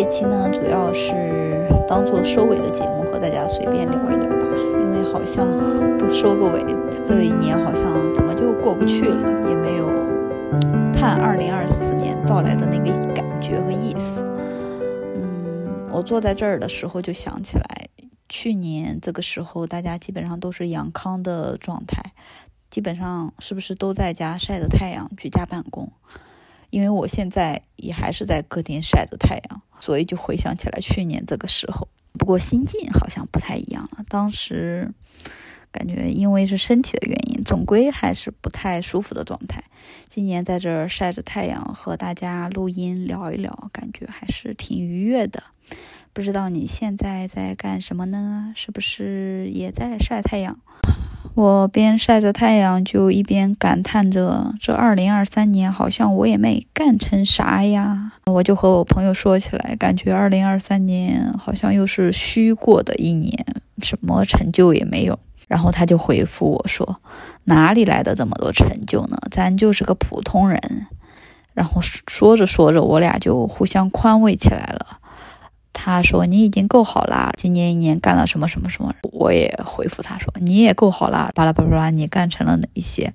一期呢，主要是当做收尾的节目，和大家随便聊一聊吧。因为好像不收个尾，这一年好像怎么就过不去了，也没有盼二零二四年到来的那个感觉和意思。嗯，我坐在这儿的时候就想起来，去年这个时候大家基本上都是阳康的状态。基本上是不是都在家晒着太阳居家办公？因为我现在也还是在客厅晒着太阳，所以就回想起来去年这个时候。不过心境好像不太一样了。当时感觉因为是身体的原因，总归还是不太舒服的状态。今年在这儿晒着太阳和大家录音聊一聊，感觉还是挺愉悦的。不知道你现在在干什么呢？是不是也在晒太阳？我边晒着太阳，就一边感叹着：这二零二三年好像我也没干成啥呀。我就和我朋友说起来，感觉二零二三年好像又是虚过的一年，什么成就也没有。然后他就回复我说：“哪里来的这么多成就呢？咱就是个普通人。”然后说着说着，我俩就互相宽慰起来了。他说：“你已经够好啦，今年一年干了什么什么什么。”我也回复他说：“你也够好啦，巴拉巴拉巴拉，你干成了哪一些？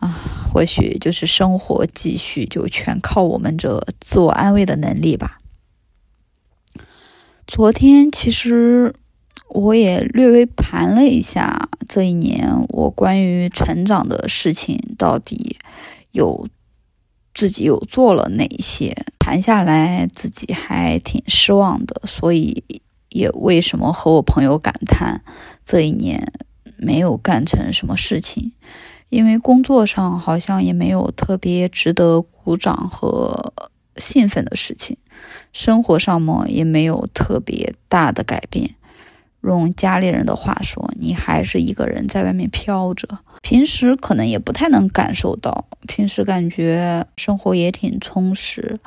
啊，或许就是生活继续，就全靠我们这自我安慰的能力吧。”昨天其实我也略微盘了一下这一年我关于成长的事情，到底有。自己有做了哪些？谈下来自己还挺失望的，所以也为什么和我朋友感叹这一年没有干成什么事情？因为工作上好像也没有特别值得鼓掌和兴奋的事情，生活上嘛也没有特别大的改变。用家里人的话说，你还是一个人在外面飘着。平时可能也不太能感受到，平时感觉生活也挺充实，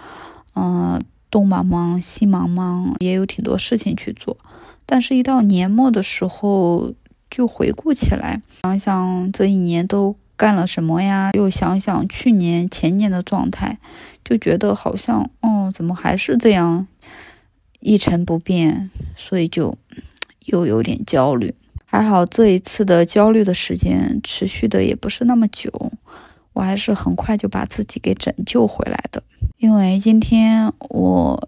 嗯，东忙忙西忙忙，也有挺多事情去做。但是，一到年末的时候，就回顾起来，想想这一年都干了什么呀？又想想去年、前年的状态，就觉得好像，哦，怎么还是这样一成不变？所以就又有点焦虑。还好这一次的焦虑的时间持续的也不是那么久，我还是很快就把自己给拯救回来的。因为今天我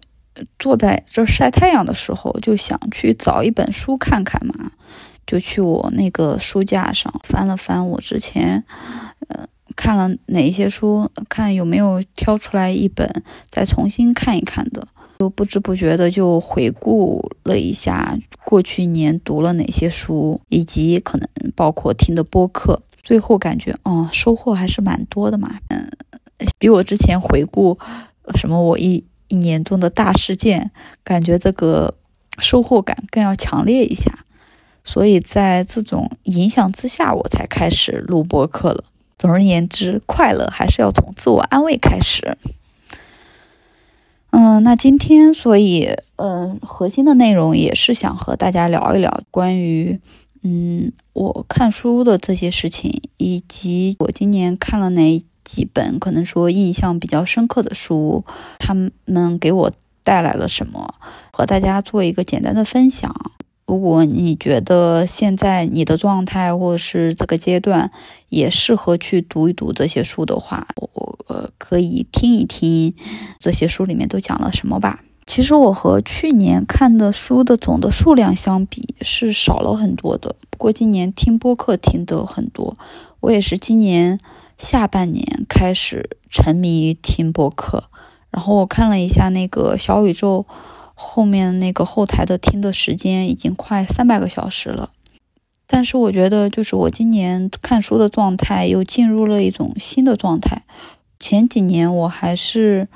坐在这晒太阳的时候，就想去找一本书看看嘛，就去我那个书架上翻了翻我之前，呃，看了哪一些书，看有没有挑出来一本再重新看一看的。就不知不觉的就回顾了一下过去一年读了哪些书，以及可能包括听的播客，最后感觉哦，收获还是蛮多的嘛。嗯，比我之前回顾什么我一一年中的大事件，感觉这个收获感更要强烈一下。所以在这种影响之下，我才开始录播客了。总而言之，快乐还是要从自我安慰开始。嗯，那今天所以，嗯，核心的内容也是想和大家聊一聊关于，嗯，我看书的这些事情，以及我今年看了哪几本可能说印象比较深刻的书，他们给我带来了什么，和大家做一个简单的分享。如果你觉得现在你的状态或者是这个阶段也适合去读一读这些书的话，我呃可以听一听这些书里面都讲了什么吧。其实我和去年看的书的总的数量相比是少了很多的。不过今年听播客听得很多，我也是今年下半年开始沉迷于听播客。然后我看了一下那个小宇宙。后面那个后台的听的时间已经快三百个小时了，但是我觉得就是我今年看书的状态又进入了一种新的状态。前几年我还是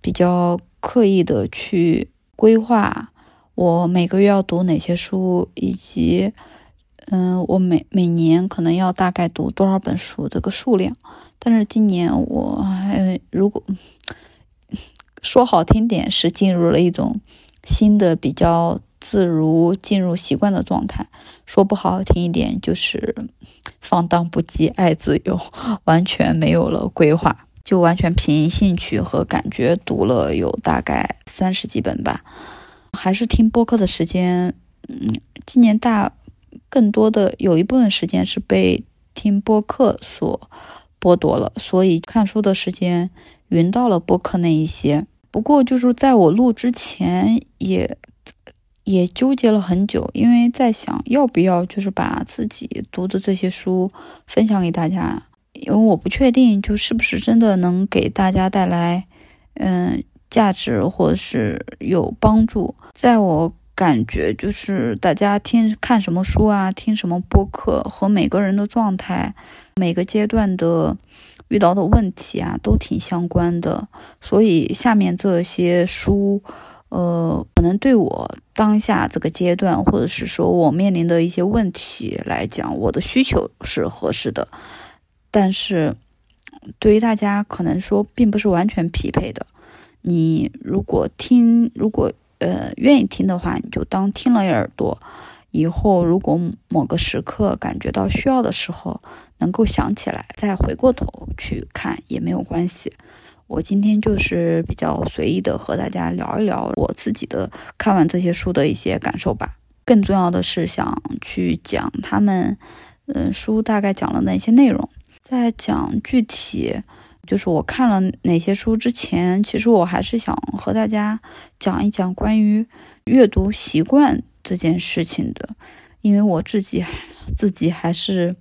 比较刻意的去规划我每个月要读哪些书，以及嗯，我每每年可能要大概读多少本书这个数量。但是今年我如果 说好听点是进入了一种。新的比较自如进入习惯的状态，说不好听一点就是放荡不羁、爱自由，完全没有了规划。就完全凭兴趣和感觉读了有大概三十几本吧。还是听播客的时间，嗯，今年大更多的有一部分时间是被听播客所剥夺了，所以看书的时间匀到了播客那一些。不过就是在我录之前也。也纠结了很久，因为在想要不要就是把自己读的这些书分享给大家，因为我不确定就是不是真的能给大家带来嗯价值或者是有帮助。在我感觉就是大家听看什么书啊，听什么播客和每个人的状态、每个阶段的遇到的问题啊都挺相关的，所以下面这些书。呃，可能对我当下这个阶段，或者是说我面临的一些问题来讲，我的需求是合适的，但是对于大家可能说并不是完全匹配的。你如果听，如果呃愿意听的话，你就当听了耳朵，以后如果某个时刻感觉到需要的时候，能够想起来再回过头去看也没有关系。我今天就是比较随意的和大家聊一聊我自己的看完这些书的一些感受吧。更重要的是想去讲他们，嗯，书大概讲了哪些内容。在讲具体就是我看了哪些书之前，其实我还是想和大家讲一讲关于阅读习惯这件事情的，因为我自己自己还是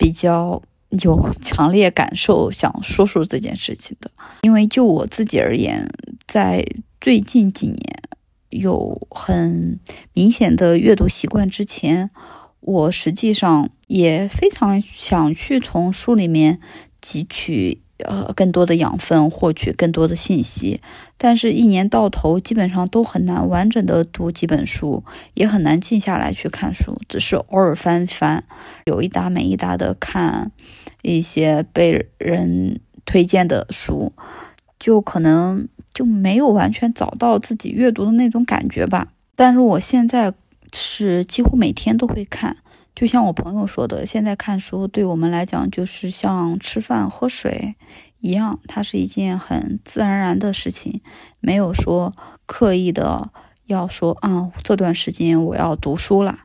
比较。有强烈感受，想说说这件事情的。因为就我自己而言，在最近几年有很明显的阅读习惯之前，我实际上也非常想去从书里面汲取。呃，更多的养分，获取更多的信息，但是，一年到头基本上都很难完整的读几本书，也很难静下来去看书，只是偶尔翻翻，有一搭没一搭的看一些被人推荐的书，就可能就没有完全找到自己阅读的那种感觉吧。但是我现在是几乎每天都会看。就像我朋友说的，现在看书对我们来讲就是像吃饭喝水一样，它是一件很自然而然的事情，没有说刻意的要说啊，这段时间我要读书了，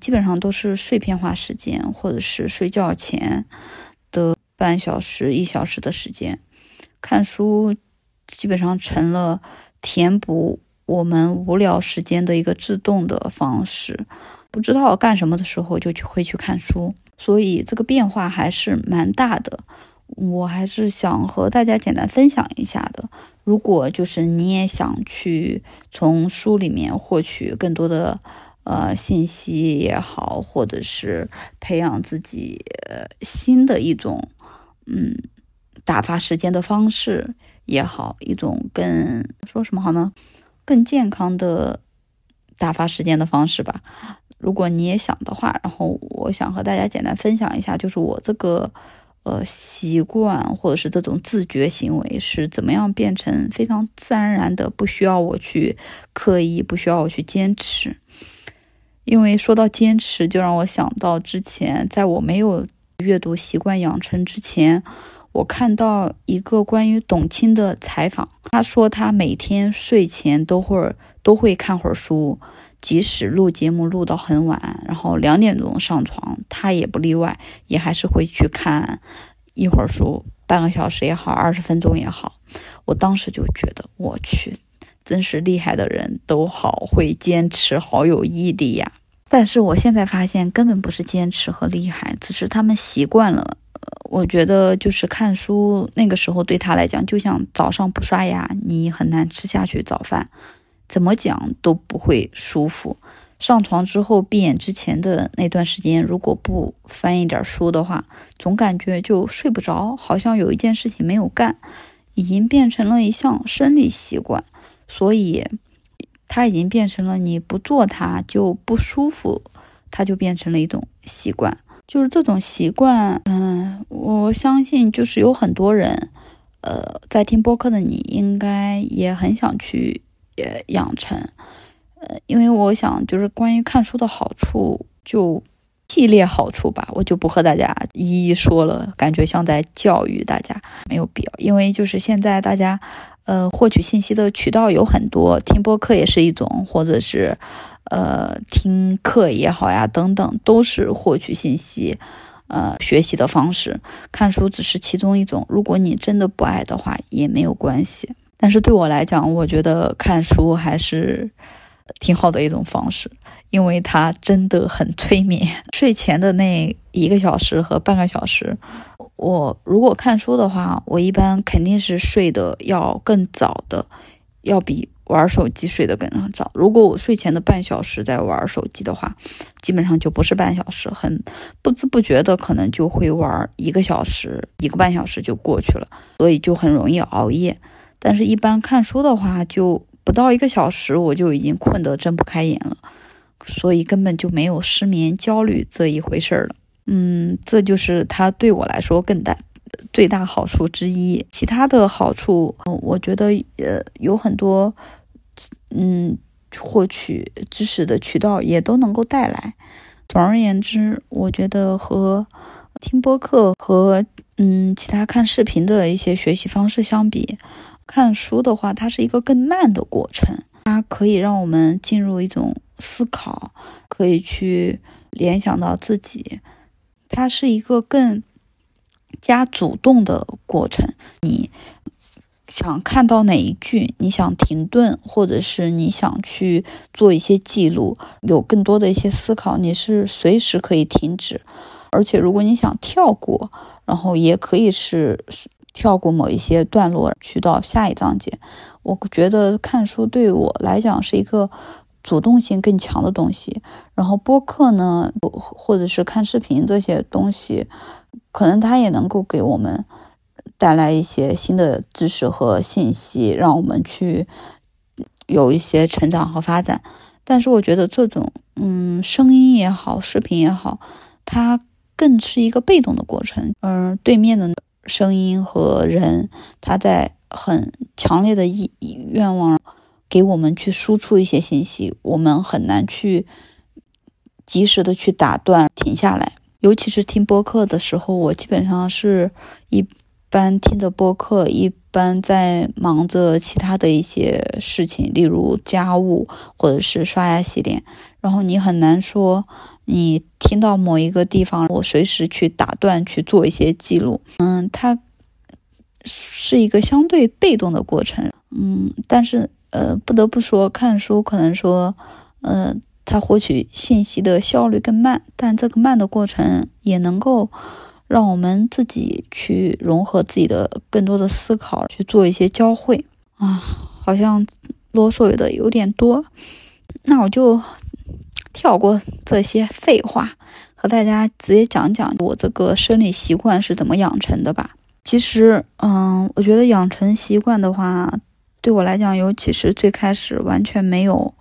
基本上都是碎片化时间，或者是睡觉前的半小时一小时的时间，看书基本上成了填补我们无聊时间的一个自动的方式。不知道干什么的时候就去会去看书，所以这个变化还是蛮大的。我还是想和大家简单分享一下的。如果就是你也想去从书里面获取更多的呃信息也好，或者是培养自己新的一种嗯打发时间的方式也好，一种更说什么好呢？更健康的打发时间的方式吧。如果你也想的话，然后我想和大家简单分享一下，就是我这个呃习惯或者是这种自觉行为是怎么样变成非常自然而然的，不需要我去刻意，不需要我去坚持。因为说到坚持，就让我想到之前在我没有阅读习惯养成之前，我看到一个关于董卿的采访，他说他每天睡前都会都会看会儿书。即使录节目录到很晚，然后两点钟上床，他也不例外，也还是会去看一会儿书，半个小时也好，二十分钟也好。我当时就觉得，我去，真是厉害的人都好会坚持，好有毅力呀。但是我现在发现，根本不是坚持和厉害，只是他们习惯了。我觉得就是看书那个时候对他来讲，就像早上不刷牙，你很难吃下去早饭。怎么讲都不会舒服。上床之后闭眼之前的那段时间，如果不翻一点书的话，总感觉就睡不着，好像有一件事情没有干，已经变成了一项生理习惯。所以，它已经变成了你不做它就不舒服，它就变成了一种习惯。就是这种习惯，嗯，我相信就是有很多人，呃，在听播客的你应该也很想去。也养成，呃，因为我想，就是关于看书的好处，就系列好处吧，我就不和大家一一说了，感觉像在教育大家，没有必要。因为就是现在大家，呃，获取信息的渠道有很多，听播客也是一种，或者是，呃，听课也好呀，等等，都是获取信息，呃，学习的方式。看书只是其中一种，如果你真的不爱的话，也没有关系。但是对我来讲，我觉得看书还是挺好的一种方式。因为它真的很催眠。睡前的那一个小时和半个小时，我如果看书的话，我一般肯定是睡得要更早的，要比玩手机睡得更早。如果我睡前的半小时在玩手机的话，基本上就不是半小时，很不知不觉的可能就会玩一个小时，一个半小时就过去了，所以就很容易熬夜。但是，一般看书的话，就不到一个小时，我就已经困得睁不开眼了。所以根本就没有失眠焦虑这一回事儿了。嗯，这就是它对我来说更大最大好处之一。其他的好处，嗯我觉得呃有很多，嗯，获取知识的渠道也都能够带来。总而言之，我觉得和听播客和嗯其他看视频的一些学习方式相比，看书的话，它是一个更慢的过程，它可以让我们进入一种。思考可以去联想到自己，它是一个更加主动的过程。你想看到哪一句，你想停顿，或者是你想去做一些记录，有更多的一些思考，你是随时可以停止。而且，如果你想跳过，然后也可以是跳过某一些段落，去到下一章节。我觉得看书对我来讲是一个。主动性更强的东西，然后播客呢，或者是看视频这些东西，可能它也能够给我们带来一些新的知识和信息，让我们去有一些成长和发展。但是我觉得这种，嗯，声音也好，视频也好，它更是一个被动的过程。嗯，对面的声音和人，他在很强烈的意愿望。给我们去输出一些信息，我们很难去及时的去打断、停下来。尤其是听播客的时候，我基本上是一般听着播客，一般在忙着其他的一些事情，例如家务或者是刷牙洗脸。然后你很难说，你听到某一个地方，我随时去打断去做一些记录。嗯，它是一个相对被动的过程。嗯，但是。呃，不得不说，看书可能说，呃，它获取信息的效率更慢，但这个慢的过程也能够让我们自己去融合自己的更多的思考，去做一些交汇啊。好像啰嗦的有点多，那我就跳过这些废话，和大家直接讲讲我这个生理习惯是怎么养成的吧。其实，嗯，我觉得养成习惯的话。对我来讲，尤其是最开始完全没有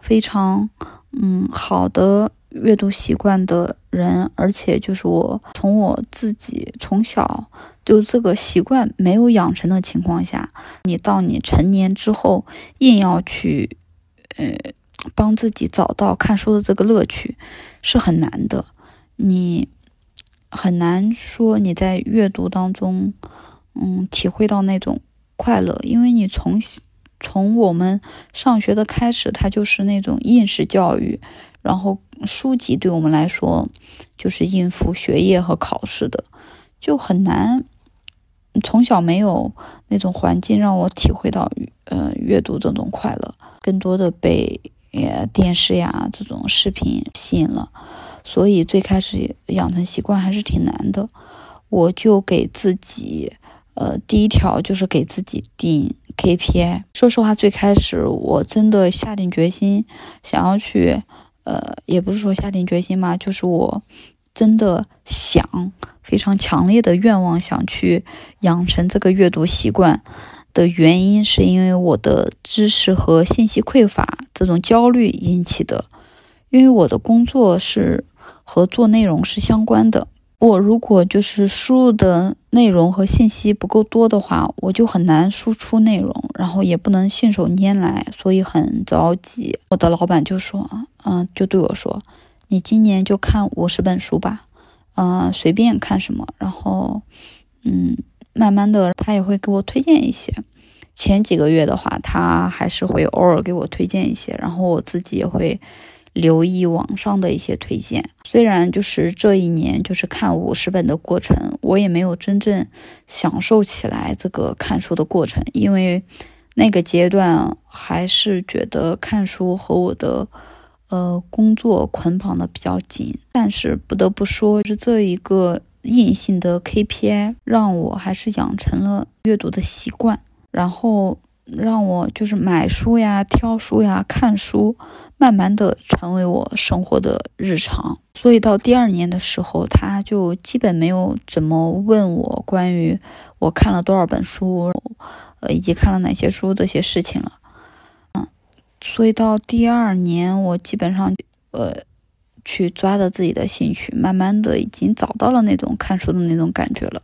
非常嗯好的阅读习惯的人，而且就是我从我自己从小就这个习惯没有养成的情况下，你到你成年之后硬要去呃帮自己找到看书的这个乐趣是很难的，你很难说你在阅读当中嗯体会到那种。快乐，因为你从从我们上学的开始，它就是那种应试教育，然后书籍对我们来说就是应付学业和考试的，就很难。从小没有那种环境让我体会到呃阅读这种快乐，更多的被呃电视呀这种视频吸引了，所以最开始养成习惯还是挺难的。我就给自己。呃，第一条就是给自己定 KPI。说实话，最开始我真的下定决心想要去，呃，也不是说下定决心嘛，就是我真的想非常强烈的愿望想去养成这个阅读习惯的原因，是因为我的知识和信息匮乏这种焦虑引起的。因为我的工作是和做内容是相关的。我如果就是输入的内容和信息不够多的话，我就很难输出内容，然后也不能信手拈来，所以很着急。我的老板就说：“嗯，就对我说，你今年就看五十本书吧，嗯，随便看什么，然后，嗯，慢慢的他也会给我推荐一些。前几个月的话，他还是会偶尔给我推荐一些，然后我自己也会留意网上的一些推荐。虽然就是这一年就是看五十本的过程，我也没有真正享受起来这个看书的过程，因为那个阶段还是觉得看书和我的。呃，工作捆绑的比较紧，但是不得不说，是这一个硬性的 KPI 让我还是养成了阅读的习惯，然后让我就是买书呀、挑书呀、看书，慢慢的成为我生活的日常。所以到第二年的时候，他就基本没有怎么问我关于我看了多少本书，呃，以及看了哪些书这些事情了。嗯所以到第二年，我基本上，呃，去抓着自己的兴趣，慢慢的已经找到了那种看书的那种感觉了。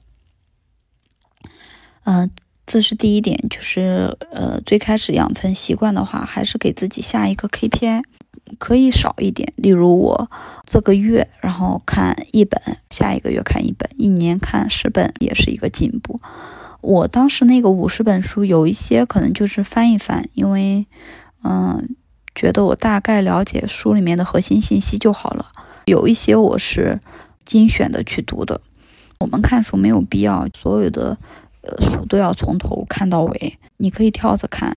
嗯，这是第一点，就是呃，最开始养成习惯的话，还是给自己下一个 KPI，可以少一点。例如我这个月然后看一本，下一个月看一本，一年看十本，也是一个进步。我当时那个五十本书，有一些可能就是翻一翻，因为。嗯，觉得我大概了解书里面的核心信息就好了。有一些我是精选的去读的。我们看书没有必要所有的呃书都要从头看到尾，你可以跳着看，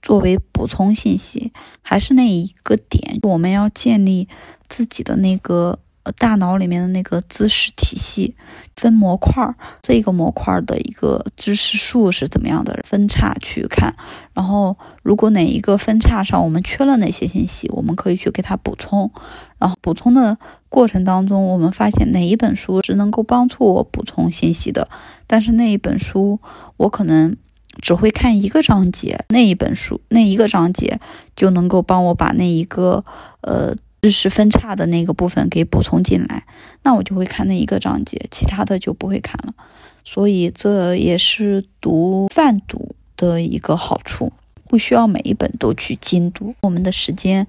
作为补充信息。还是那一个点，我们要建立自己的那个。大脑里面的那个知识体系分模块儿，这个模块儿的一个知识树是怎么样的分叉去看，然后如果哪一个分叉上我们缺了哪些信息，我们可以去给它补充，然后补充的过程当中，我们发现哪一本书是能够帮助我补充信息的，但是那一本书我可能只会看一个章节，那一本书那一个章节就能够帮我把那一个呃。知识分叉的那个部分给补充进来，那我就会看那一个章节，其他的就不会看了。所以这也是读泛读的一个好处，不需要每一本都去精读。我们的时间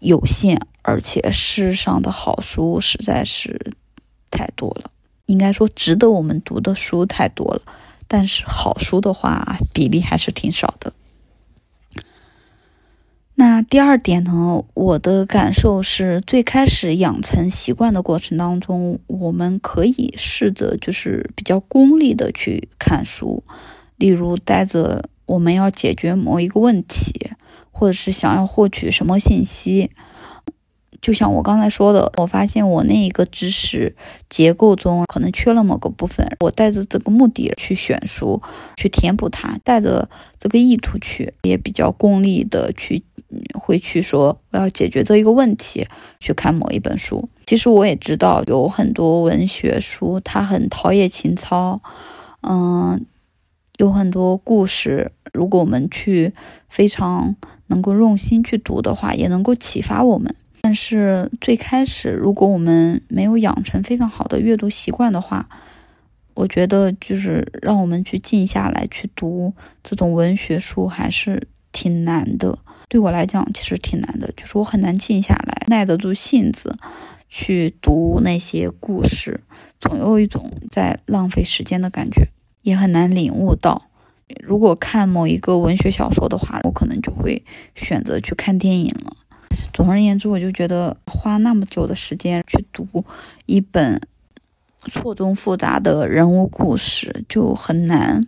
有限，而且世上的好书实在是太多了，应该说值得我们读的书太多了，但是好书的话比例还是挺少的。那第二点呢？我的感受是最开始养成习惯的过程当中，我们可以试着就是比较功利的去看书，例如带着我们要解决某一个问题，或者是想要获取什么信息。就像我刚才说的，我发现我那一个知识结构中可能缺了某个部分，我带着这个目的去选书，去填补它，带着这个意图去，也比较功利的去，会去说我要解决这一个问题，去看某一本书。其实我也知道有很多文学书，它很陶冶情操，嗯，有很多故事，如果我们去非常能够用心去读的话，也能够启发我们。但是最开始，如果我们没有养成非常好的阅读习惯的话，我觉得就是让我们去静下来去读这种文学书还是挺难的。对我来讲，其实挺难的，就是我很难静下来，耐得住性子去读那些故事，总有一种在浪费时间的感觉，也很难领悟到。如果看某一个文学小说的话，我可能就会选择去看电影了。总而言之，我就觉得花那么久的时间去读一本错综复杂的人物故事，就很难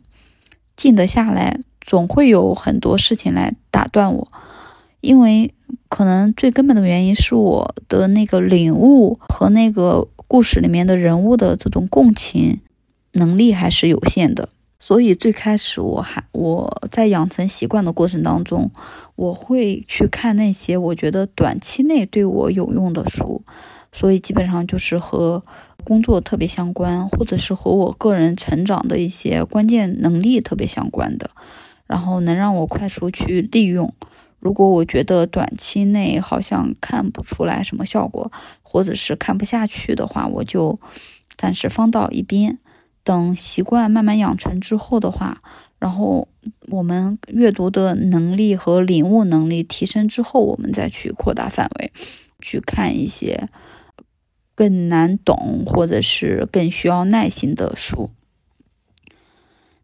静得下来。总会有很多事情来打断我，因为可能最根本的原因是我的那个领悟和那个故事里面的人物的这种共情能力还是有限的。所以最开始我还我在养成习惯的过程当中，我会去看那些我觉得短期内对我有用的书，所以基本上就是和工作特别相关，或者是和我个人成长的一些关键能力特别相关的，然后能让我快速去利用。如果我觉得短期内好像看不出来什么效果，或者是看不下去的话，我就暂时放到一边。等习惯慢慢养成之后的话，然后我们阅读的能力和领悟能力提升之后，我们再去扩大范围。去看一些更难懂或者是更需要耐心的书。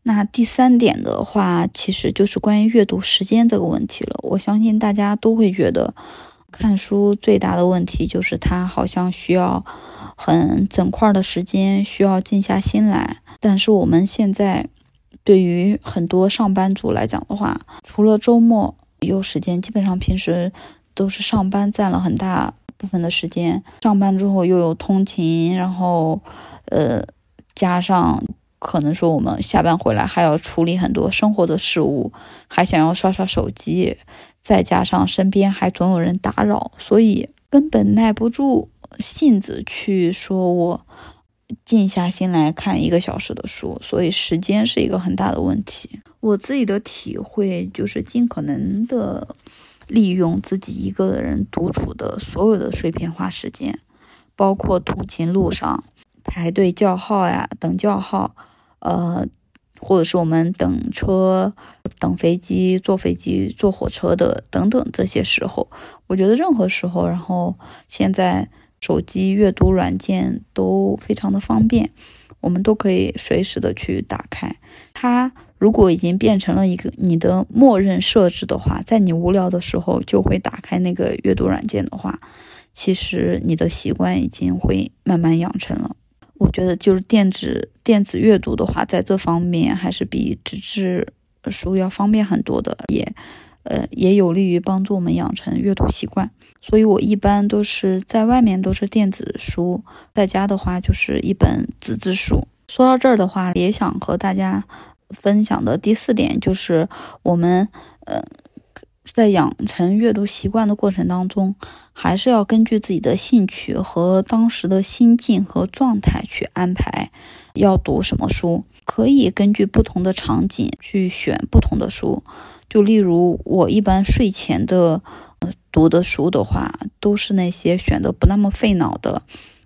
那第三点的话，其实就是关于阅读时间这个问题了。我相信大家都会觉得，看书最大的问题就是它好像需要很整块的时间，需要静下心来。但是我们现在对于很多上班族来讲的话，除了周末有时间，基本上平时都是上班占了很大部分的时间。上班之后又有通勤，然后呃加上。可能说我们下班回来还要处理很多生活的事物，还想要刷刷手机，再加上身边还总有人打扰，所以根本耐不住性子去说我静下心来看一个小时的书，所以时间是一个很大的问题。我自己的体会就是尽可能的利用自己一个人独处的所有的碎片化时间，包括通勤路上排队叫号呀，等叫号。呃，或者是我们等车、等飞机、坐飞机、坐火车的等等这些时候，我觉得任何时候，然后现在手机阅读软件都非常的方便，我们都可以随时的去打开它。如果已经变成了一个你的默认设置的话，在你无聊的时候就会打开那个阅读软件的话，其实你的习惯已经会慢慢养成了。我觉得就是电子电子阅读的话，在这方面还是比纸质书要方便很多的，也呃也有利于帮助我们养成阅读习惯。所以我一般都是在外面都是电子书，在家的话就是一本纸质书。说到这儿的话，也想和大家分享的第四点就是我们呃。在养成阅读习惯的过程当中，还是要根据自己的兴趣和当时的心境和状态去安排要读什么书。可以根据不同的场景去选不同的书。就例如我一般睡前的读的书的话，都是那些选的不那么费脑的，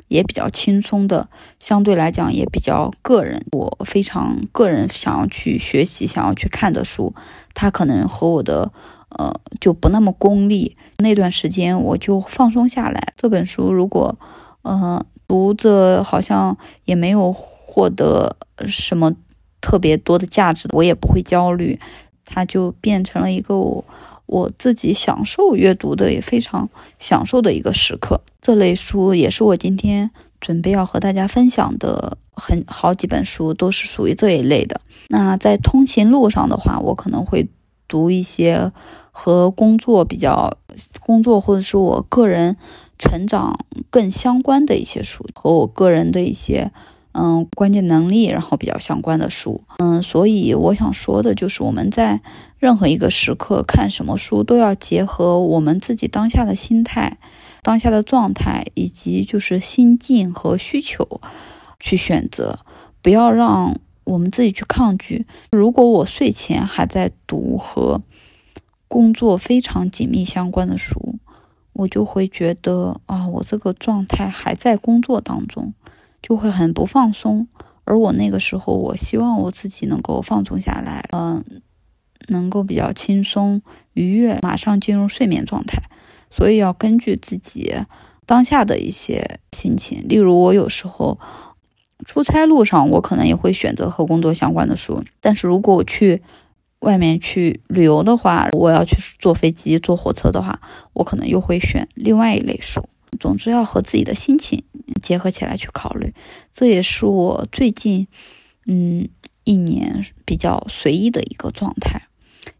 也比较轻松的，相对来讲也比较个人。我非常个人想要去学习、想要去看的书，它可能和我的。呃，就不那么功利。那段时间我就放松下来。这本书如果，呃，读着好像也没有获得什么特别多的价值，我也不会焦虑。它就变成了一个我我自己享受阅读的，也非常享受的一个时刻。这类书也是我今天准备要和大家分享的，很好几本书都是属于这一类的。那在通勤路上的话，我可能会。读一些和工作比较、工作或者是我个人成长更相关的一些书，和我个人的一些嗯关键能力，然后比较相关的书。嗯，所以我想说的就是，我们在任何一个时刻看什么书，都要结合我们自己当下的心态、当下的状态以及就是心境和需求去选择，不要让。我们自己去抗拒。如果我睡前还在读和工作非常紧密相关的书，我就会觉得啊，我这个状态还在工作当中，就会很不放松。而我那个时候，我希望我自己能够放松下来，嗯，能够比较轻松愉悦，马上进入睡眠状态。所以要根据自己当下的一些心情，例如我有时候。出差路上，我可能也会选择和工作相关的书。但是如果我去外面去旅游的话，我要去坐飞机、坐火车的话，我可能又会选另外一类书。总之，要和自己的心情结合起来去考虑。这也是我最近嗯一年比较随意的一个状态，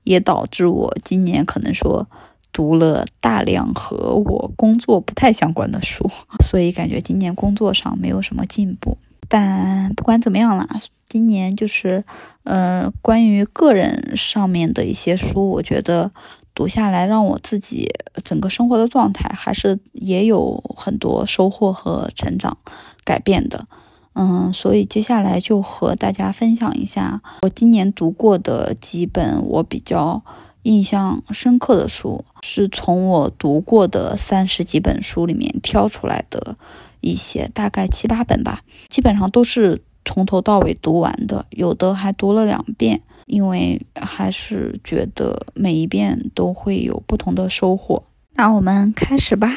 也导致我今年可能说读了大量和我工作不太相关的书，所以感觉今年工作上没有什么进步。但不管怎么样啦，今年就是，呃，关于个人上面的一些书，我觉得读下来让我自己整个生活的状态还是也有很多收获和成长改变的。嗯，所以接下来就和大家分享一下我今年读过的几本我比较印象深刻的书，是从我读过的三十几本书里面挑出来的。一些大概七八本吧，基本上都是从头到尾读完的，有的还读了两遍，因为还是觉得每一遍都会有不同的收获。那我们开始吧。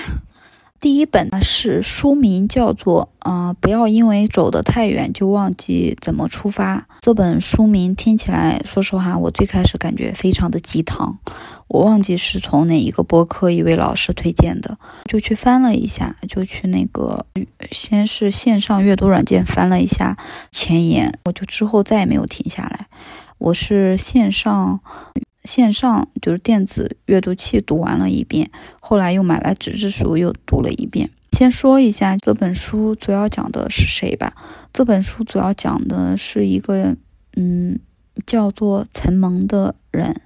第一本呢是书名叫做“呃，不要因为走得太远就忘记怎么出发”。这本书名听起来，说实话，我最开始感觉非常的鸡汤。我忘记是从哪一个播客一位老师推荐的，就去翻了一下，就去那个先是线上阅读软件翻了一下前言，我就之后再也没有停下来。我是线上。线上就是电子阅读器读完了一遍，后来又买来纸质书又读了一遍。先说一下这本书主要讲的是谁吧。这本书主要讲的是一个嗯叫做陈蒙的人，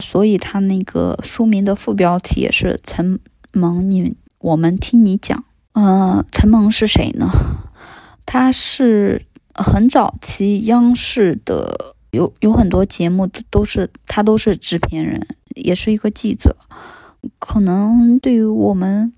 所以他那个书名的副标题也是陈蒙。你我们听你讲，呃，陈蒙是谁呢？他是很早期央视的。有有很多节目都是他都是制片人，也是一个记者。可能对于我们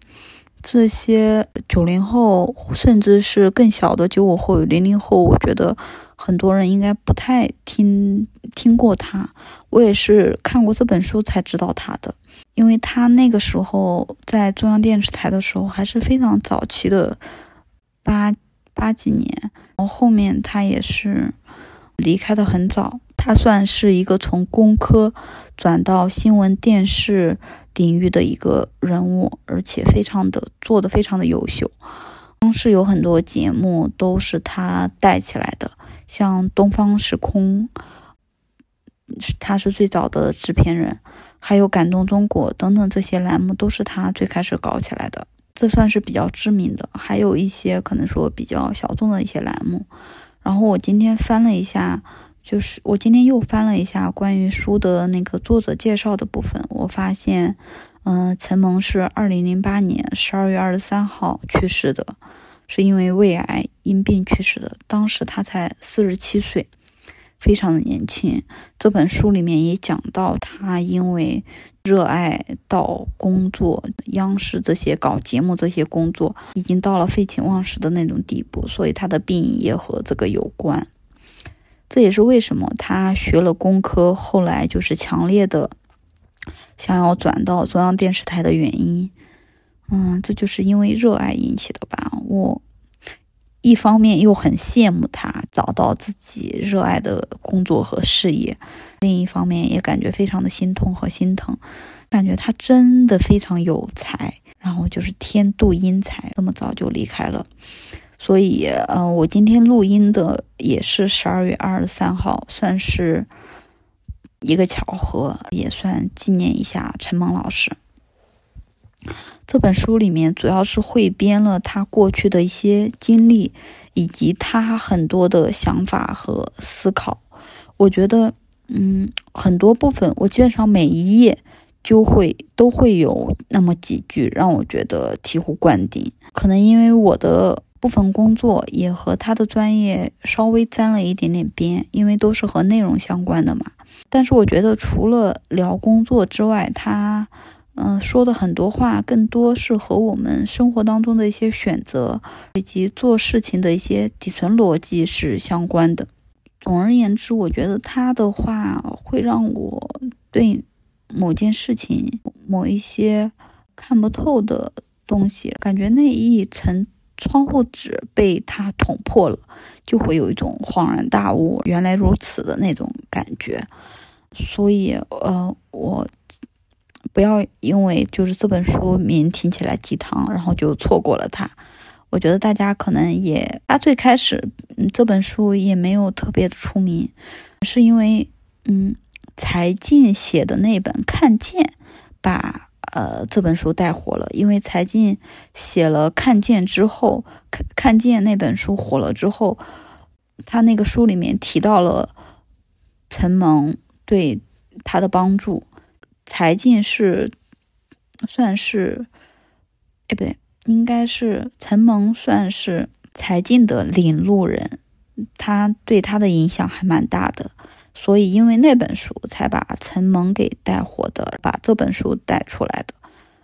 这些九零后，甚至是更小的九五后、零零后，我觉得很多人应该不太听听过他。我也是看过这本书才知道他的，因为他那个时候在中央电视台的时候还是非常早期的八八几年，然后后面他也是。离开的很早，他算是一个从工科转到新闻电视领域的一个人物，而且非常的做的非常的优秀。当时有很多节目都是他带起来的，像《东方时空》，他是最早的制片人，还有《感动中国》等等这些栏目都是他最开始搞起来的，这算是比较知名的。还有一些可能说比较小众的一些栏目。然后我今天翻了一下，就是我今天又翻了一下关于书的那个作者介绍的部分，我发现，嗯，陈萌是二零零八年十二月二十三号去世的，是因为胃癌因病去世的，当时他才四十七岁。非常的年轻，这本书里面也讲到他因为热爱到工作，央视这些搞节目这些工作已经到了废寝忘食的那种地步，所以他的病也和这个有关。这也是为什么他学了工科，后来就是强烈的想要转到中央电视台的原因。嗯，这就是因为热爱引起的吧？我。一方面又很羡慕他找到自己热爱的工作和事业，另一方面也感觉非常的心痛和心疼，感觉他真的非常有才，然后就是天妒英才，这么早就离开了。所以，呃，我今天录音的也是十二月二十三号，算是一个巧合，也算纪念一下陈蒙老师。这本书里面主要是汇编了他过去的一些经历，以及他很多的想法和思考。我觉得，嗯，很多部分我基本上每一页就会都会有那么几句让我觉得醍醐灌顶。可能因为我的部分工作也和他的专业稍微沾了一点点边，因为都是和内容相关的嘛。但是我觉得除了聊工作之外，他。嗯，说的很多话，更多是和我们生活当中的一些选择以及做事情的一些底层逻辑是相关的。总而言之，我觉得他的话会让我对某件事情、某一些看不透的东西，感觉那一层窗户纸被他捅破了，就会有一种恍然大悟，原来如此的那种感觉。所以，呃，我。不要因为就是这本书名听起来鸡汤，然后就错过了它。我觉得大家可能也，他最开始嗯这本书也没有特别出名，是因为嗯，柴静写的那本《看见》把呃这本书带火了。因为柴静写了《看见》之后，《看看见》那本书火了之后，他那个书里面提到了陈蒙对他的帮助。柴静是算是，哎，不对，应该是陈蒙算是柴静的领路人，他对他的影响还蛮大的，所以因为那本书才把陈蒙给带火的，把这本书带出来的。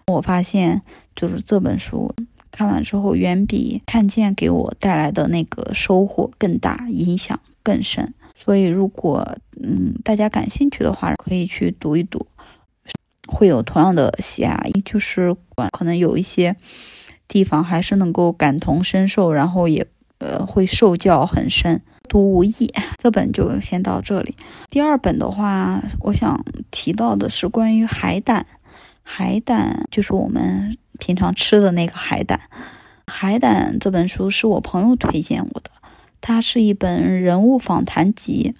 我发现就是这本书看完之后，远比看见给我带来的那个收获更大，影响更深。所以如果嗯大家感兴趣的话，可以去读一读。会有同样的喜爱，就是可能有一些地方还是能够感同身受，然后也呃会受教很深。读无益，这本就先到这里。第二本的话，我想提到的是关于海胆。海胆就是我们平常吃的那个海胆。海胆这本书是我朋友推荐我的，它是一本人物访谈集，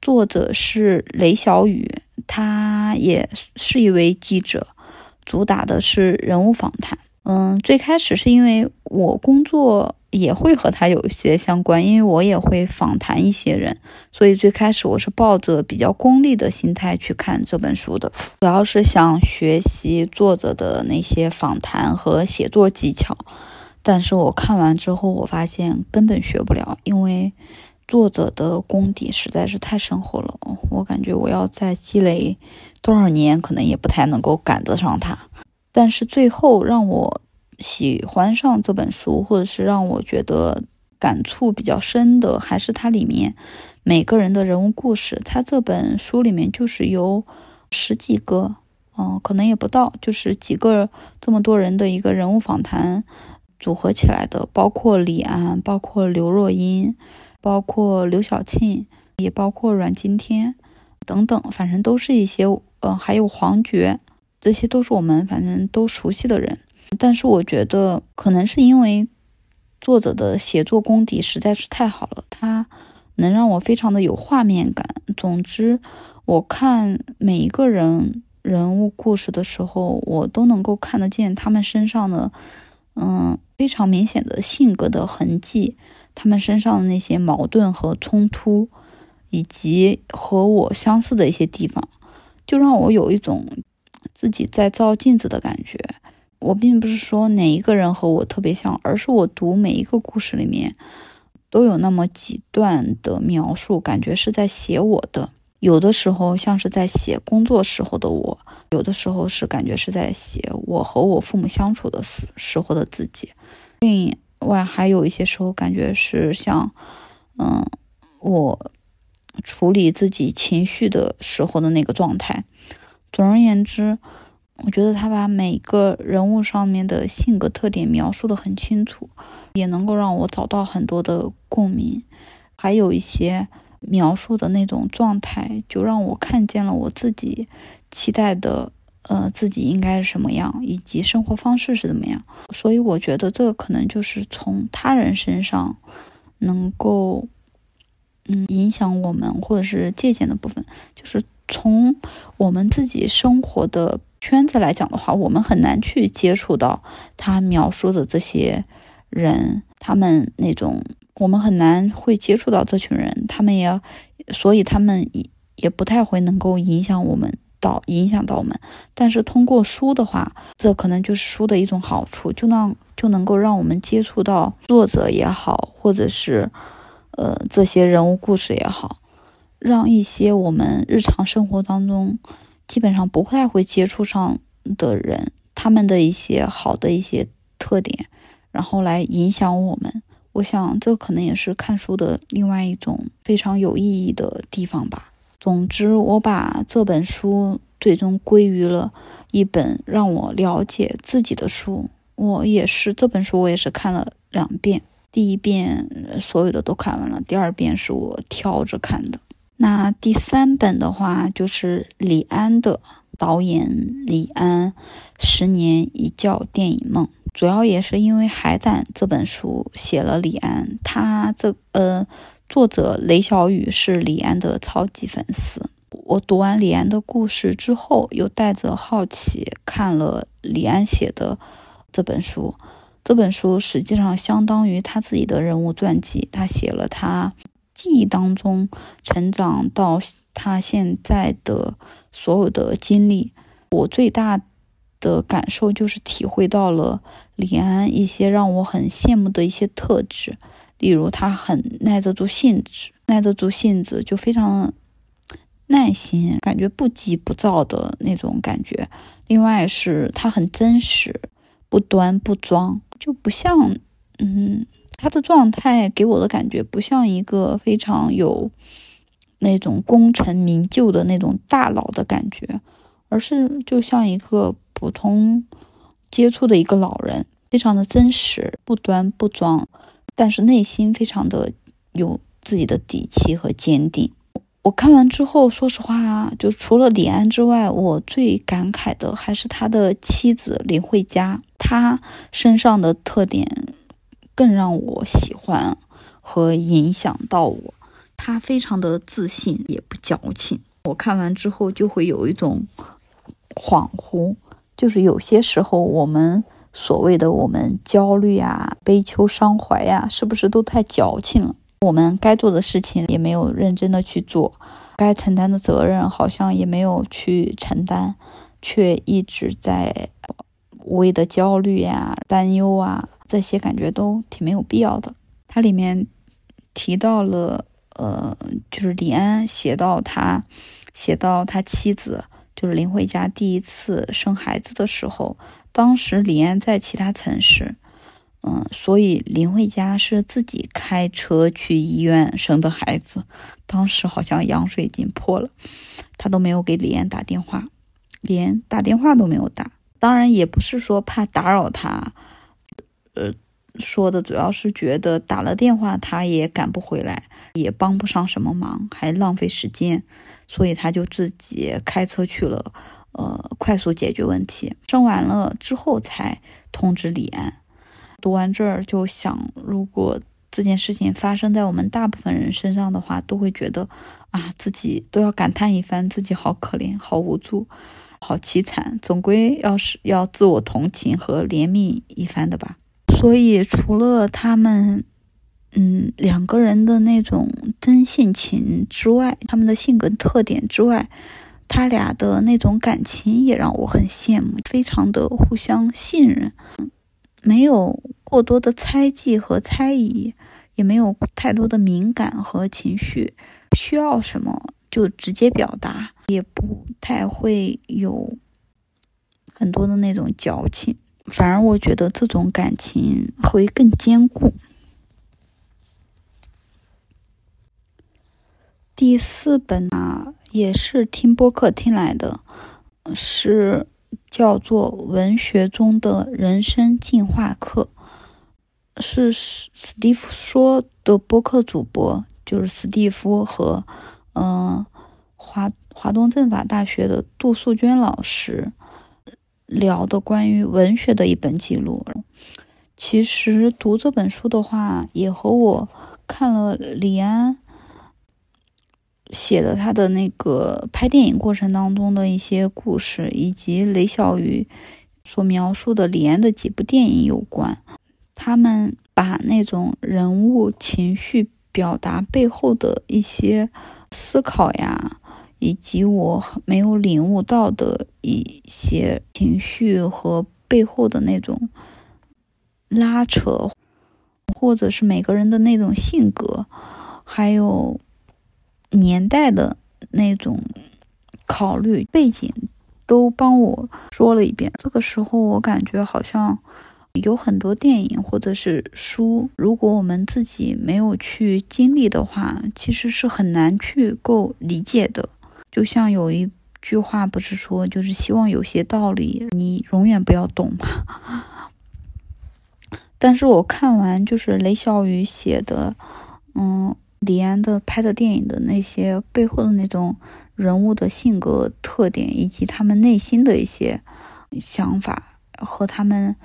作者是雷小雨，他也是一位记者，主打的是人物访谈。嗯，最开始是因为我工作也会和他有一些相关，因为我也会访谈一些人，所以最开始我是抱着比较功利的心态去看这本书的，主要是想学习作者的那些访谈和写作技巧。但是我看完之后，我发现根本学不了，因为作者的功底实在是太深厚了。我感觉我要再积累多少年，可能也不太能够赶得上他。但是最后让我喜欢上这本书，或者是让我觉得感触比较深的，还是它里面每个人的人物故事。它这本书里面就是有十几个，嗯，可能也不到，就是几个这么多人的一个人物访谈组合起来的，包括李安，包括刘若英，包括刘晓庆，也包括阮经天等等，反正都是一些，呃，还有黄觉。这些都是我们反正都熟悉的人，但是我觉得可能是因为作者的写作功底实在是太好了，他能让我非常的有画面感。总之，我看每一个人人物故事的时候，我都能够看得见他们身上的嗯非常明显的性格的痕迹，他们身上的那些矛盾和冲突，以及和我相似的一些地方，就让我有一种。自己在照镜子的感觉，我并不是说哪一个人和我特别像，而是我读每一个故事里面都有那么几段的描述，感觉是在写我的。有的时候像是在写工作时候的我，有的时候是感觉是在写我和我父母相处的时时候的自己。另外还有一些时候感觉是像，嗯，我处理自己情绪的时候的那个状态。总而言之，我觉得他把每个人物上面的性格特点描述的很清楚，也能够让我找到很多的共鸣。还有一些描述的那种状态，就让我看见了我自己期待的，呃，自己应该是什么样，以及生活方式是怎么样。所以我觉得这个可能就是从他人身上能够，嗯，影响我们或者是借鉴的部分，就是。从我们自己生活的圈子来讲的话，我们很难去接触到他描述的这些人，他们那种我们很难会接触到这群人，他们也，所以他们也也不太会能够影响我们到影响到我们。但是通过书的话，这可能就是书的一种好处，就让就能够让我们接触到作者也好，或者是呃这些人物故事也好。让一些我们日常生活当中基本上不太会接触上的人，他们的一些好的一些特点，然后来影响我们。我想这可能也是看书的另外一种非常有意义的地方吧。总之，我把这本书最终归于了一本让我了解自己的书。我也是这本书，我也是看了两遍。第一遍所有的都看完了，第二遍是我挑着看的。那第三本的话，就是李安的导演李安《十年一觉电影梦》，主要也是因为《海胆》这本书写了李安，他这呃作者雷小雨是李安的超级粉丝。我读完李安的故事之后，又带着好奇看了李安写的这本书。这本书实际上相当于他自己的人物传记，他写了他。记忆当中成长到他现在的所有的经历，我最大的感受就是体会到了李安一些让我很羡慕的一些特质，例如他很耐得住性子，耐得住性子就非常耐心，感觉不急不躁的那种感觉。另外是他很真实，不端不装，就不像嗯。他的状态给我的感觉不像一个非常有那种功成名就的那种大佬的感觉，而是就像一个普通接触的一个老人。非常的真实，不端不装，但是内心非常的有自己的底气和坚定。我看完之后，说实话，就除了李安之外，我最感慨的还是他的妻子林慧嘉，她身上的特点更让我喜欢和影响到我。她非常的自信，也不矫情。我看完之后就会有一种恍惚，就是有些时候我们所谓的我们焦虑啊、悲秋伤怀呀，是不是都太矫情了？我们该做的事情也没有认真的去做，该承担的责任好像也没有去承担，却一直在无谓的焦虑呀、担忧啊，这些感觉都挺没有必要的。它里面提到了，呃，就是李安写到他，写到他妻子，就是林慧嘉第一次生孩子的时候，当时李安在其他城市。嗯，所以林慧嘉是自己开车去医院生的孩子，当时好像羊水已经破了，他都没有给李安打电话，连打电话都没有打。当然也不是说怕打扰他，呃，说的主要是觉得打了电话他也赶不回来，也帮不上什么忙，还浪费时间，所以他就自己开车去了，呃，快速解决问题。生完了之后才通知李安。读完这儿就想，如果这件事情发生在我们大部分人身上的话，都会觉得啊，自己都要感叹一番，自己好可怜、好无助、好凄惨，总归要是要自我同情和怜悯一番的吧。所以，除了他们，嗯，两个人的那种真性情之外，他们的性格特点之外，他俩的那种感情也让我很羡慕，非常的互相信任，没有。过多的猜忌和猜疑，也没有太多的敏感和情绪，需要什么就直接表达，也不太会有很多的那种矫情，反而我觉得这种感情会更坚固。第四本啊，也是听播客听来的，是叫做《文学中的人生进化课》。是史史蒂夫说的播客主播，就是史蒂夫和嗯华华东政法大学的杜素娟老师聊的关于文学的一本记录。其实读这本书的话，也和我看了李安写的他的那个拍电影过程当中的一些故事，以及雷小雨所描述的李安的几部电影有关。他们把那种人物情绪表达背后的一些思考呀，以及我没有领悟到的一些情绪和背后的那种拉扯，或者是每个人的那种性格，还有年代的那种考虑背景，都帮我说了一遍。这个时候，我感觉好像。有很多电影或者是书，如果我们自己没有去经历的话，其实是很难去够理解的。就像有一句话，不是说就是希望有些道理你永远不要懂吗？但是我看完就是雷小雨写的，嗯，李安的拍的电影的那些背后的那种人物的性格特点，以及他们内心的一些想法和他们。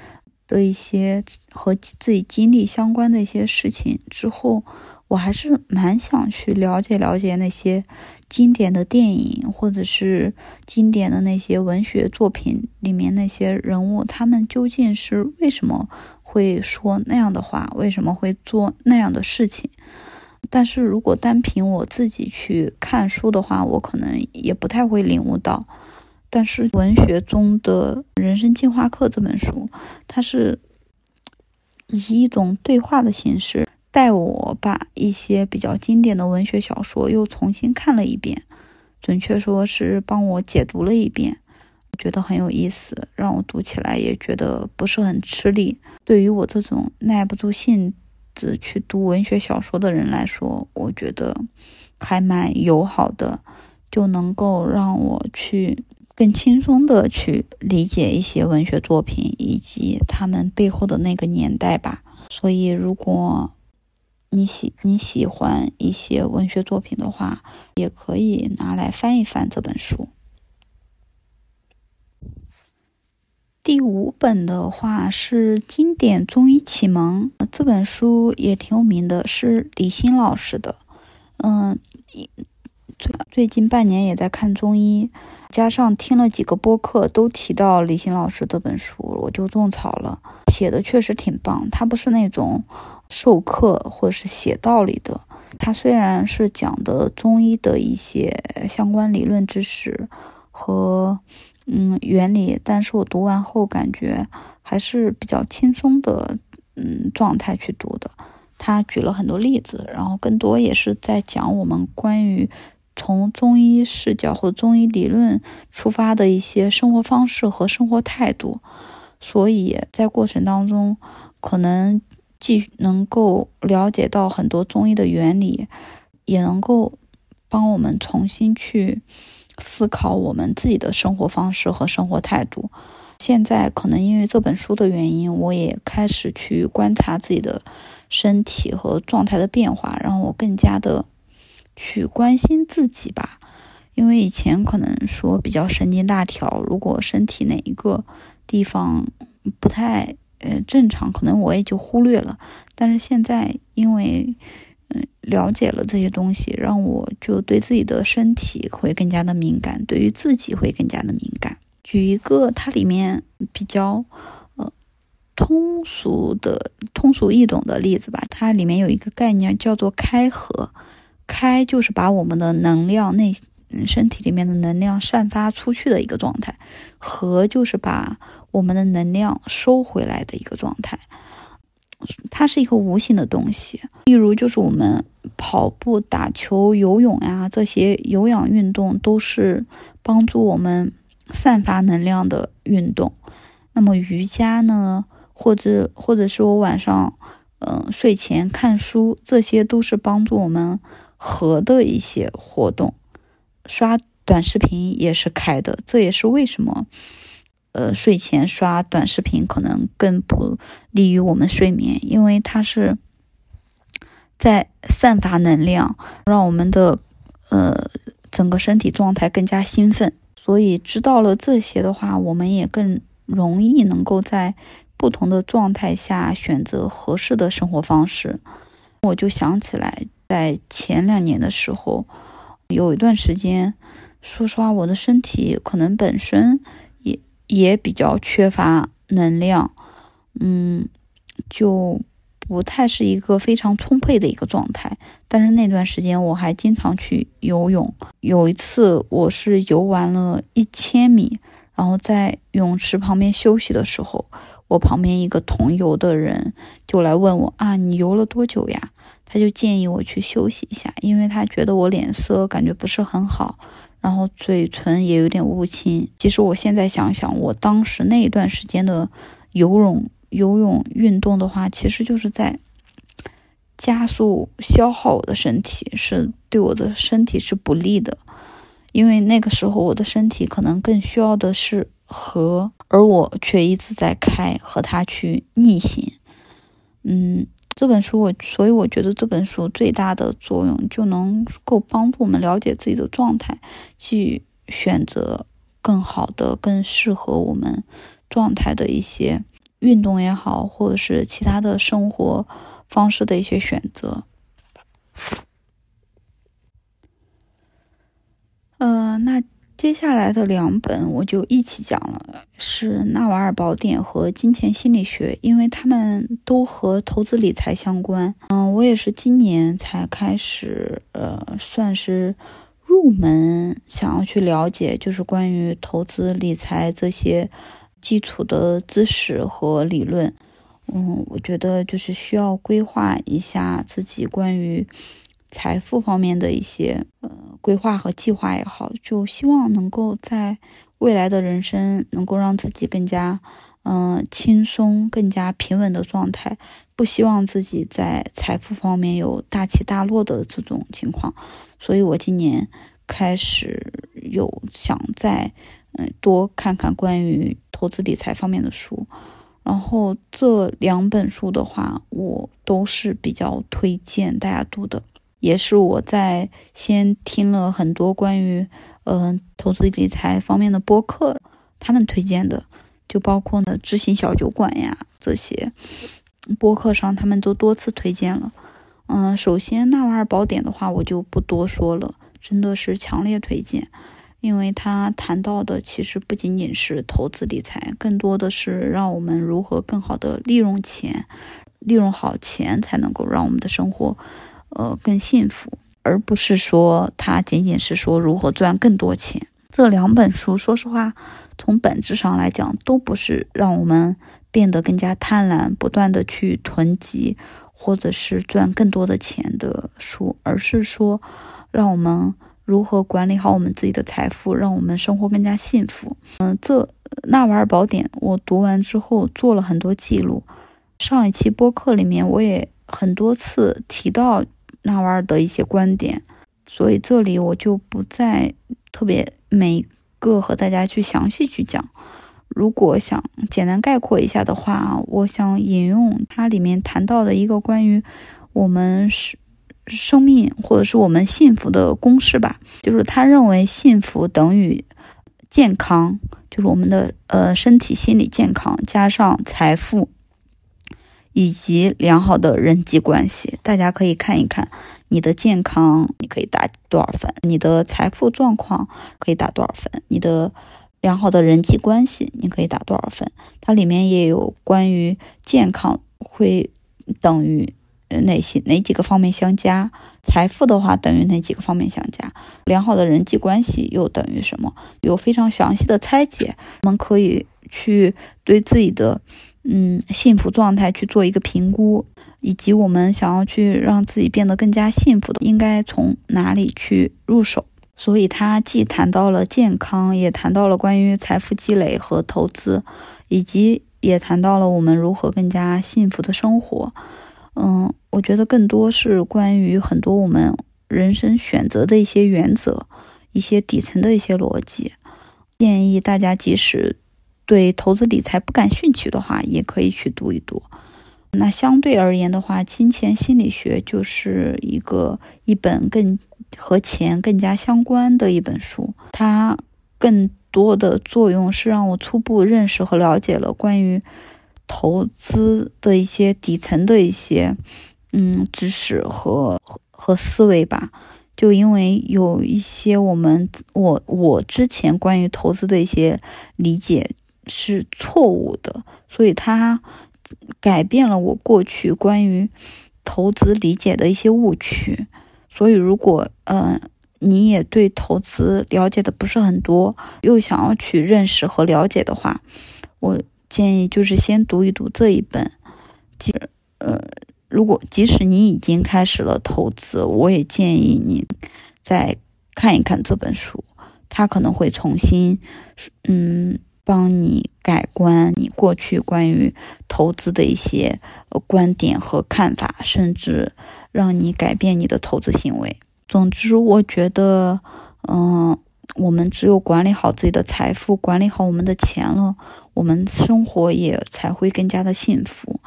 的一些和自己经历相关的一些事情之后，我还是蛮想去了解了解那些经典的电影，或者是经典的那些文学作品里面那些人物，他们究竟是为什么会说那样的话，为什么会做那样的事情？但是如果单凭我自己去看书的话，我可能也不太会领悟到。但是文学中的人生进化课这本书，它是以一种对话的形式带我把一些比较经典的文学小说又重新看了一遍，准确说是帮我解读了一遍，觉得很有意思，让我读起来也觉得不是很吃力。对于我这种耐不住性子去读文学小说的人来说，我觉得还蛮友好的，就能够让我去。更轻松的去理解一些文学作品以及他们背后的那个年代吧。所以，如果你喜你喜欢一些文学作品的话，也可以拿来翻一翻这本书。第五本的话是经典中医启蒙，这本书也挺有名的，是李欣老师的。嗯，最最近半年也在看中医，加上听了几个播客都提到李欣老师这本书，我就种草了。写的确实挺棒，他不是那种。授课或者是写道理的，他虽然是讲的中医的一些相关理论知识和嗯原理，但是我读完后感觉还是比较轻松的嗯状态去读的。他举了很多例子，然后更多也是在讲我们关于从中医视角或中医理论出发的一些生活方式和生活态度，所以在过程当中可能。既能够了解到很多中医的原理，也能够帮我们重新去思考我们自己的生活方式和生活态度。现在可能因为这本书的原因，我也开始去观察自己的身体和状态的变化，让我更加的去关心自己吧。因为以前可能说比较神经大条，如果身体哪一个地方不太。呃，正常可能我也就忽略了，但是现在因为了解了这些东西，让我就对自己的身体会更加的敏感，对于自己会更加的敏感。举一个它里面比较呃通俗的、通俗易懂的例子吧，它里面有一个概念叫做开合，开就是把我们的能量内。身体里面的能量散发出去的一个状态，和就是把我们的能量收回来的一个状态，它是一个无形的东西。例如，就是我们跑步、打球、游泳呀，这些有氧运动都是帮助我们散发能量的运动。那么瑜伽呢，或者或者是我晚上嗯睡前看书，这些都是帮助我们和的一些活动。刷短视频也是开的，这也是为什么，呃，睡前刷短视频可能更不利于我们睡眠，因为它是在散发能量，让我们的呃整个身体状态更加兴奋。所以知道了这些的话，我们也更容易能够在不同的状态下选择合适的生活方式。我就想起来，在前两年的时候。有一段时间，说实话，我的身体可能本身也比较缺乏能量，嗯，就不太是一个非常充沛的一个状态。但是那段时间我还经常去游泳。有一次，我是游完了一千米，然后在泳池旁边休息的时候，我旁边一个同游的人就来问我：“啊，你游了多久呀？”他就建议我去休息一下，因为他觉得我脸色感觉不是很好，然后嘴唇也有点乌青。其实我现在想想，我当时那一段时间的游泳游泳运动的话，其实就是在加速消耗我的身体，是对我的身体是不利的。因为那个时候我的身体可能更需要的是和，而我却一直在开，和他去逆行。嗯。这本书我，所以我觉得这本书最大的作用就能够帮助我们了解自己的状态，去选择更好的、更适合我们状态的一些运动也好，或者是其他的生活方式的一些选择。呃，那。接下来的两本我就一起讲了，是《纳瓦尔宝典》和《金钱心理学》，因为他们都和投资理财相关。嗯，我也是今年才开始，呃，算是入门，想要去了解，就是关于投资理财这些基础的知识和理论。嗯，我觉得就是需要规划一下自己关于。财富方面的一些呃规划和计划也好，就希望能够在未来的人生能够让自己更加嗯轻松、更加平稳的状态，不希望自己在财富方面有大起大落的这种情况。所以我今年开始有想在嗯，多看看关于投资理财方面的书。然后这两本书的话，我都是比较推荐大家读的，也是我在先听了很多关于嗯投资理财方面的播客，他们推荐的，就包括呢知行小酒馆呀这些播客上，他们都多次推荐了。嗯，首先纳瓦尔宝典的话，我就不多说了，真的是强烈推荐。因为他谈到的其实不仅仅是投资理财，更多的是让我们如何更好的利用钱，利用好钱才能够让我们的生活，呃，更幸福，而不是说他仅仅是说如何赚更多钱。这两本书，说实话，从本质上来讲，都不是让我们变得更加贪婪，不断的去囤积，或者是赚更多的钱的书，而是说让我们。如何管理好我们自己的财富，让我们生活更加幸福？嗯，这《纳瓦尔宝典》我读完之后做了很多记录。上一期播客里面我也很多次提到纳瓦尔的一些观点，所以这里我就不再特别每个和大家去详细去讲。如果想简单概括一下的话，我想引用它里面谈到的一个关于我们是。生命或者是我们幸福的公式吧，就是他认为幸福等于健康，就是我们的呃身体、心理健康加上财富以及良好的人际关系。大家可以看一看你的健康，你可以打多少分；你的财富状况可以打多少分；你的良好的人际关系你可以打多少分。它里面也有关于健康会等于。哪些哪几个方面相加？财富的话等于哪几个方面相加？良好的人际关系又等于什么？有非常详细的拆解，我们可以去对自己的嗯幸福状态去做一个评估，以及我们想要去让自己变得更加幸福的，应该从哪里去入手？所以，他既谈到了健康，也谈到了关于财富积累和投资，以及也谈到了我们如何更加幸福的生活。嗯，我觉得更多是关于很多我们人生选择的一些原则，一些底层的一些逻辑。建议大家即使对投资理财不感兴趣的话，也可以去读一读。那相对而言的话，《金钱心理学》就是一个一本更和钱更加相关的一本书。它更多的作用是让我初步认识和了解了关于。投资的一些底层的一些嗯知识和和思维吧，就因为有一些我们我我之前关于投资的一些理解是错误的，所以它改变了我过去关于投资理解的一些误区。所以如果嗯你也对投资了解的不是很多，又想要去认识和了解的话，我。建议就是先读一读这一本，即呃，如果即使你已经开始了投资，我也建议你再看一看这本书，它可能会重新嗯帮你改观你过去关于投资的一些观点和看法，甚至让你改变你的投资行为。总之，我觉得嗯。我们只有管理好自己的财富，管理好我们的钱了，我们生活也才会更加的幸福。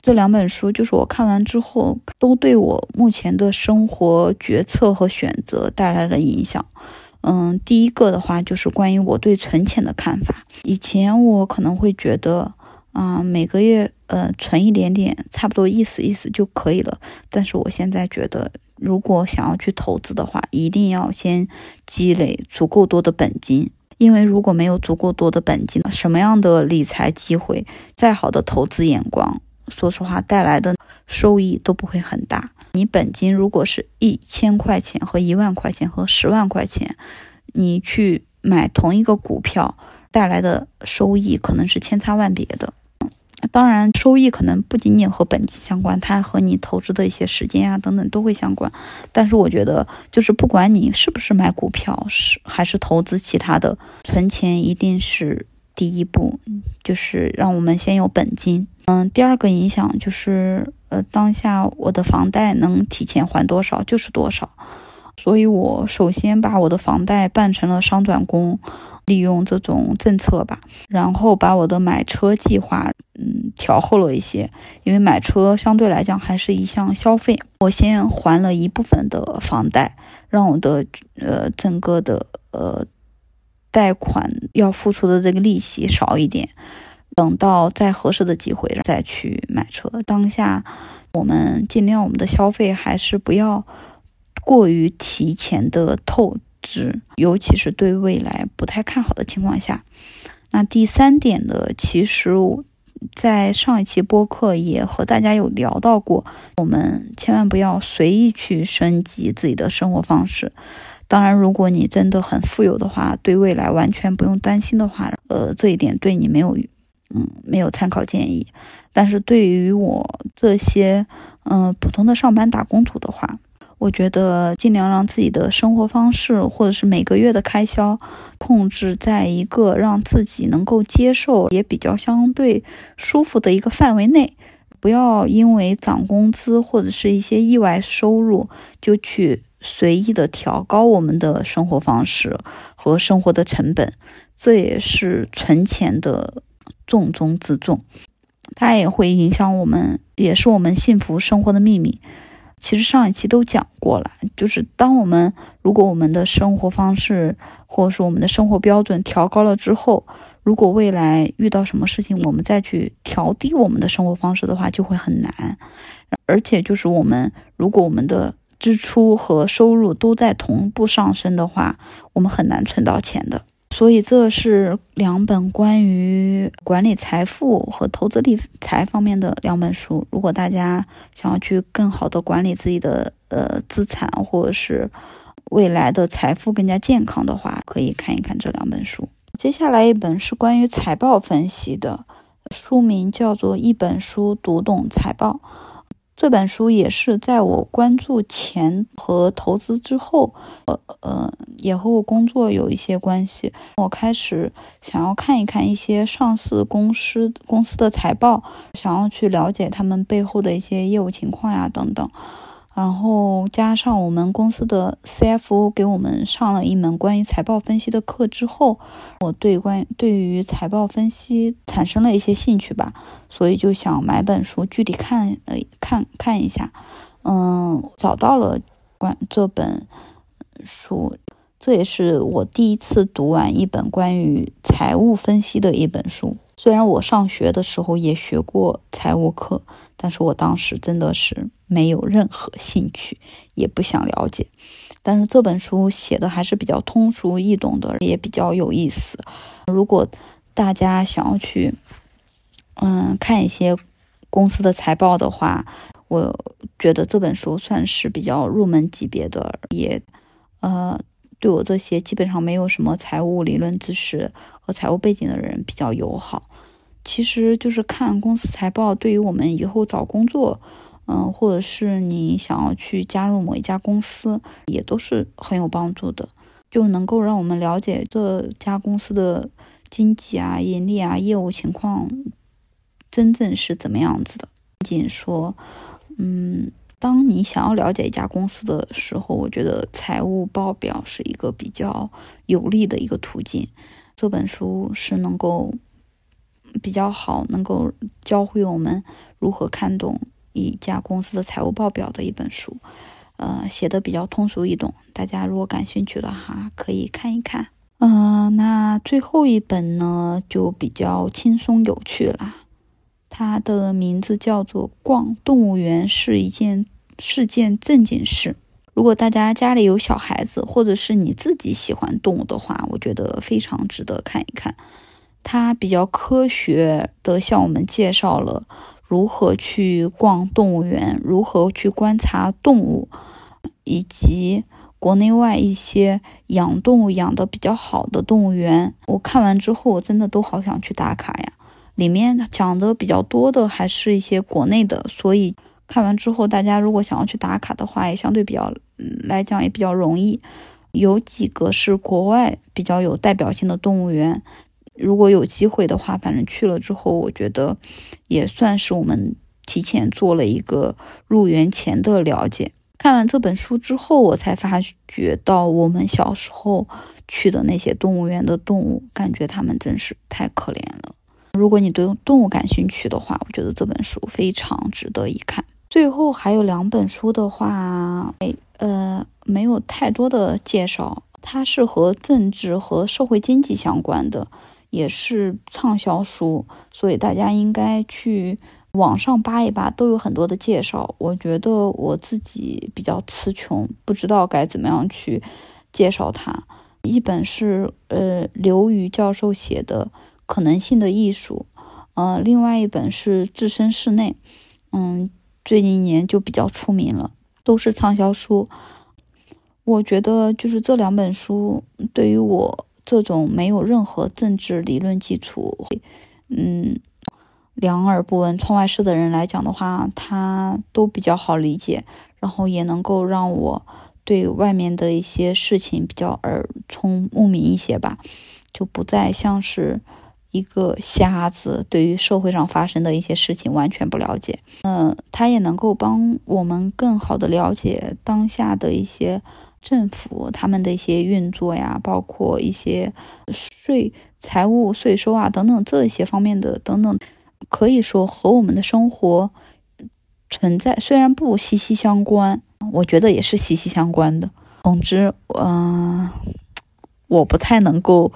这两本书就是我看完之后，都对我目前的生活决策和选择带来了影响。嗯，第一个的话就是关于我对存钱的看法。以前我可能会觉得，啊，每个月呃存一点点，差不多意思意思就可以了。但是我现在觉得。如果想要去投资的话，一定要先积累足够多的本金，因为如果没有足够多的本金，什么样的理财机会，再好的投资眼光，说实话带来的收益都不会很大。你本金如果是一千块钱和一万块钱和十万块钱，你去买同一个股票，带来的收益可能是千差万别的。当然，收益可能不仅仅和本金相关，它和你投资的一些时间啊等等都会相关。但是我觉得，就是不管你是不是买股票，是还是投资其他的，存钱一定是第一步，就是让我们先有本金。嗯，第二个影响就是，呃，当下我的房贷能提前还多少就是多少，所以我首先把我的房贷办成了商转工。利用这种政策吧，然后把我的买车计划嗯调后了一些，因为买车相对来讲还是一项消费。我先还了一部分的房贷，让我的呃整个的呃贷款要付出的这个利息少一点，等到再合适的机会再去买车。当下我们尽量我们的消费还是不要过于提前的透。支，尤其是对未来不太看好的情况下，那第三点呢？其实在上一期播客也和大家有聊到过，我们千万不要随意去升级自己的生活方式。当然，如果你真的很富有的话，对未来完全不用担心的话，呃，这一点对你没有，嗯，没有参考建议。但是对于我这些，嗯，普通的上班打工族的话，我觉得尽量让自己的生活方式，或者是每个月的开销，控制在一个让自己能够接受也比较相对舒服的一个范围内，不要因为涨工资或者是一些意外收入，就去随意的调高我们的生活方式和生活的成本，这也是存钱的重中之重，它也会影响我们，也是我们幸福生活的秘密。其实上一期都讲过了，就是当我们如果我们的生活方式或者说我们的生活标准调高了之后，如果未来遇到什么事情，我们再去调低我们的生活方式的话，就会很难。而且就是我们如果我们的支出和收入都在同步上升的话，我们很难存到钱的。所以这是两本关于管理财富和投资理财方面的两本书。如果大家想要去更好的管理自己的呃资产，或者是未来的财富更加健康的话，可以看一看这两本书。接下来一本是关于财报分析的，书名叫做《一本书读懂财报》。这本书也是在我关注钱和投资之后，呃呃，也和我工作有一些关系。我开始想要看一看一些上市公司公司的财报，想要去了解他们背后的一些业务情况呀等等。然后加上我们公司的 CFO 给我们上了一门关于财报分析的课之后，我对关对于财报分析产生了一些兴趣吧，所以就想买本书具体看呃看看一下，嗯，找到了关这本书，这也是我第一次读完一本关于财务分析的一本书。虽然我上学的时候也学过财务课，但是我当时真的是没有任何兴趣，也不想了解。但是这本书写的还是比较通俗易懂的，也比较有意思。如果大家想要去，嗯，看一些公司的财报的话，我觉得这本书算是比较入门级别的，也，呃。对我这些基本上没有什么财务理论知识和财务背景的人比较友好。其实就是看公司财报，对于我们以后找工作，嗯，或者是你想要去加入某一家公司，也都是很有帮助的，就能够让我们了解这家公司的经济啊、盈利啊、业务情况真正是怎么样子的。仅仅说，嗯。当你想要了解一家公司的时候，我觉得财务报表是一个比较有利的一个途径。这本书是能够比较好，能够教会我们如何看懂一家公司的财务报表的一本书。呃，写的比较通俗易懂，大家如果感兴趣的话，可以看一看。嗯，那最后一本呢，就比较轻松有趣了。它的名字叫做《逛动物园是一件是件正经事》。如果大家家里有小孩子，或者是你自己喜欢动物的话，我觉得非常值得看一看。它比较科学的向我们介绍了如何去逛动物园，如何去观察动物，以及国内外一些养动物养的比较好的动物园。我看完之后，我真的都好想去打卡呀。里面讲的比较多的还是一些国内的，所以看完之后，大家如果想要去打卡的话，也相对比较来讲也比较容易。有几个是国外比较有代表性的动物园，如果有机会的话，反正去了之后，我觉得也算是我们提前做了一个入园前的了解。看完这本书之后，我才发觉到我们小时候去的那些动物园的动物，感觉它们真是太可怜了。如果你对动物感兴趣的话，我觉得这本书非常值得一看。最后还有两本书的话，呃，没有太多的介绍，它是和政治和社会经济相关的，也是畅销书，所以大家应该去。网上扒一扒都有很多的介绍，我觉得我自己比较词穷，不知道该怎么样去介绍它。一本是呃刘瑜教授写的《可能性的艺术》，呃，另外一本是《置身事内》，嗯，最近一年就比较出名了，都是畅销书。我觉得就是这两本书对于我这种没有任何政治理论基础，嗯。两耳不闻窗外事的人来讲的话，他都比较好理解，然后也能够让我对外面的一些事情比较耳聪目明一些吧，就不再像是一个瞎子，对于社会上发生的一些事情完全不了解。嗯，他也能够帮我们更好的了解当下的一些政府他们的一些运作呀，包括一些税、财务、税收啊等等这些方面的等等。可以说和我们的生活存在，虽然不息息相关，我觉得也是息息相关的。总之，嗯，我不太能够，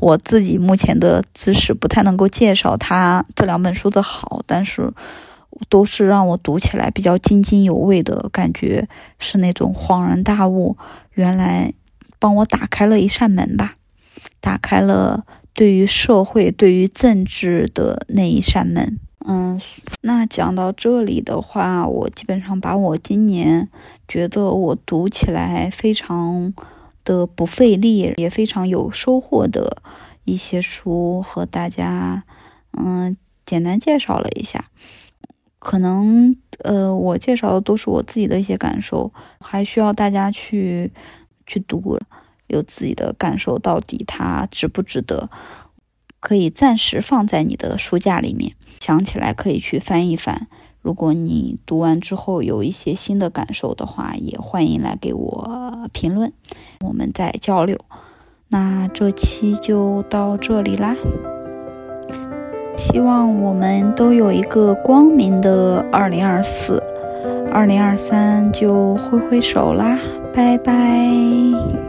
我自己目前的知识不太能够介绍他这两本书的好，但是都是让我读起来比较津津有味的感觉，是那种恍然大悟，原来帮我打开了一扇门吧，打开了。对于社会、对于政治的那一扇门，嗯，那讲到这里的话，我基本上把我今年觉得我读起来非常的不费力，也非常有收获的一些书和大家，嗯，简单介绍了一下。可能，呃，我介绍的都是我自己的一些感受，还需要大家去去读。有自己的感受，到底它值不值得？可以暂时放在你的书架里面，想起来可以去翻一翻。如果你读完之后有一些新的感受的话，也欢迎来给我评论，我们再交流。那这期就到这里啦，希望我们都有一个光明的二零二四，二零二三就挥挥手啦，拜拜。